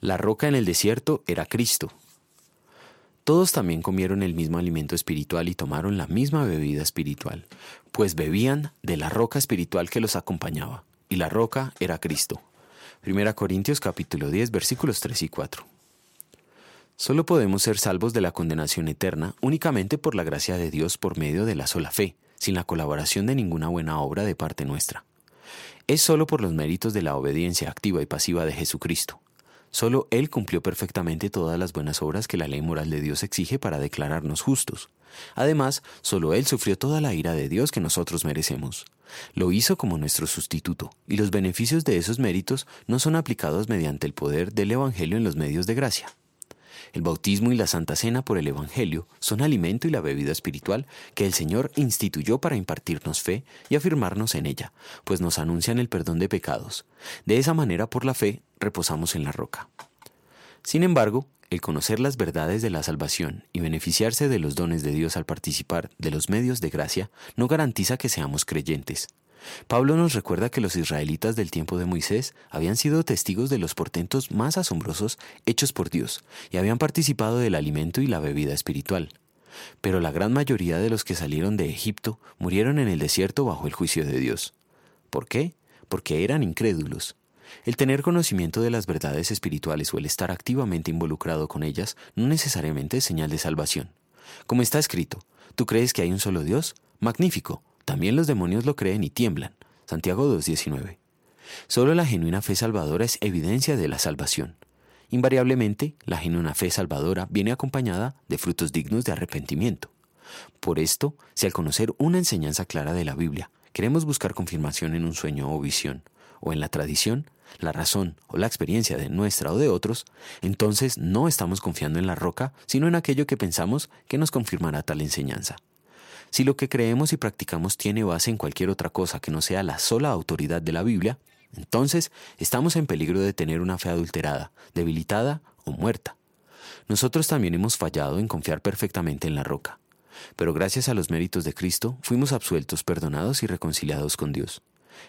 La roca en el desierto era Cristo. Todos también comieron el mismo alimento espiritual y tomaron la misma bebida espiritual, pues bebían de la roca espiritual que los acompañaba, y la roca era Cristo. 1 Corintios capítulo 10 versículos 3 y 4. Solo podemos ser salvos de la condenación eterna únicamente por la gracia de Dios por medio de la sola fe, sin la colaboración de ninguna buena obra de parte nuestra. Es solo por los méritos de la obediencia activa y pasiva de Jesucristo. Solo Él cumplió perfectamente todas las buenas obras que la ley moral de Dios exige para declararnos justos. Además, solo Él sufrió toda la ira de Dios que nosotros merecemos. Lo hizo como nuestro sustituto, y los beneficios de esos méritos no son aplicados mediante el poder del Evangelio en los medios de gracia. El bautismo y la Santa Cena por el Evangelio son alimento y la bebida espiritual que el Señor instituyó para impartirnos fe y afirmarnos en ella, pues nos anuncian el perdón de pecados. De esa manera, por la fe, reposamos en la roca. Sin embargo, el conocer las verdades de la salvación y beneficiarse de los dones de Dios al participar de los medios de gracia no garantiza que seamos creyentes. Pablo nos recuerda que los israelitas del tiempo de Moisés habían sido testigos de los portentos más asombrosos hechos por Dios y habían participado del alimento y la bebida espiritual. Pero la gran mayoría de los que salieron de Egipto murieron en el desierto bajo el juicio de Dios. ¿Por qué? Porque eran incrédulos. El tener conocimiento de las verdades espirituales o el estar activamente involucrado con ellas no necesariamente es señal de salvación. Como está escrito, ¿tú crees que hay un solo Dios? Magnífico, también los demonios lo creen y tiemblan. Santiago 2.19. Solo la genuina fe salvadora es evidencia de la salvación. Invariablemente, la genuina fe salvadora viene acompañada de frutos dignos de arrepentimiento. Por esto, si al conocer una enseñanza clara de la Biblia queremos buscar confirmación en un sueño o visión, o en la tradición, la razón o la experiencia de nuestra o de otros, entonces no estamos confiando en la roca, sino en aquello que pensamos que nos confirmará tal enseñanza. Si lo que creemos y practicamos tiene base en cualquier otra cosa que no sea la sola autoridad de la Biblia, entonces estamos en peligro de tener una fe adulterada, debilitada o muerta. Nosotros también hemos fallado en confiar perfectamente en la roca, pero gracias a los méritos de Cristo fuimos absueltos, perdonados y reconciliados con Dios.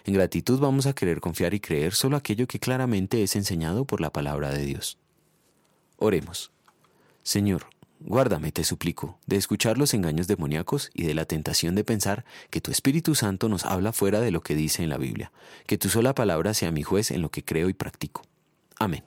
En gratitud vamos a querer confiar y creer solo aquello que claramente es enseñado por la palabra de Dios. Oremos. Señor, Guárdame, te suplico, de escuchar los engaños demoníacos y de la tentación de pensar que tu Espíritu Santo nos habla fuera de lo que dice en la Biblia, que tu sola palabra sea mi juez en lo que creo y practico. Amén.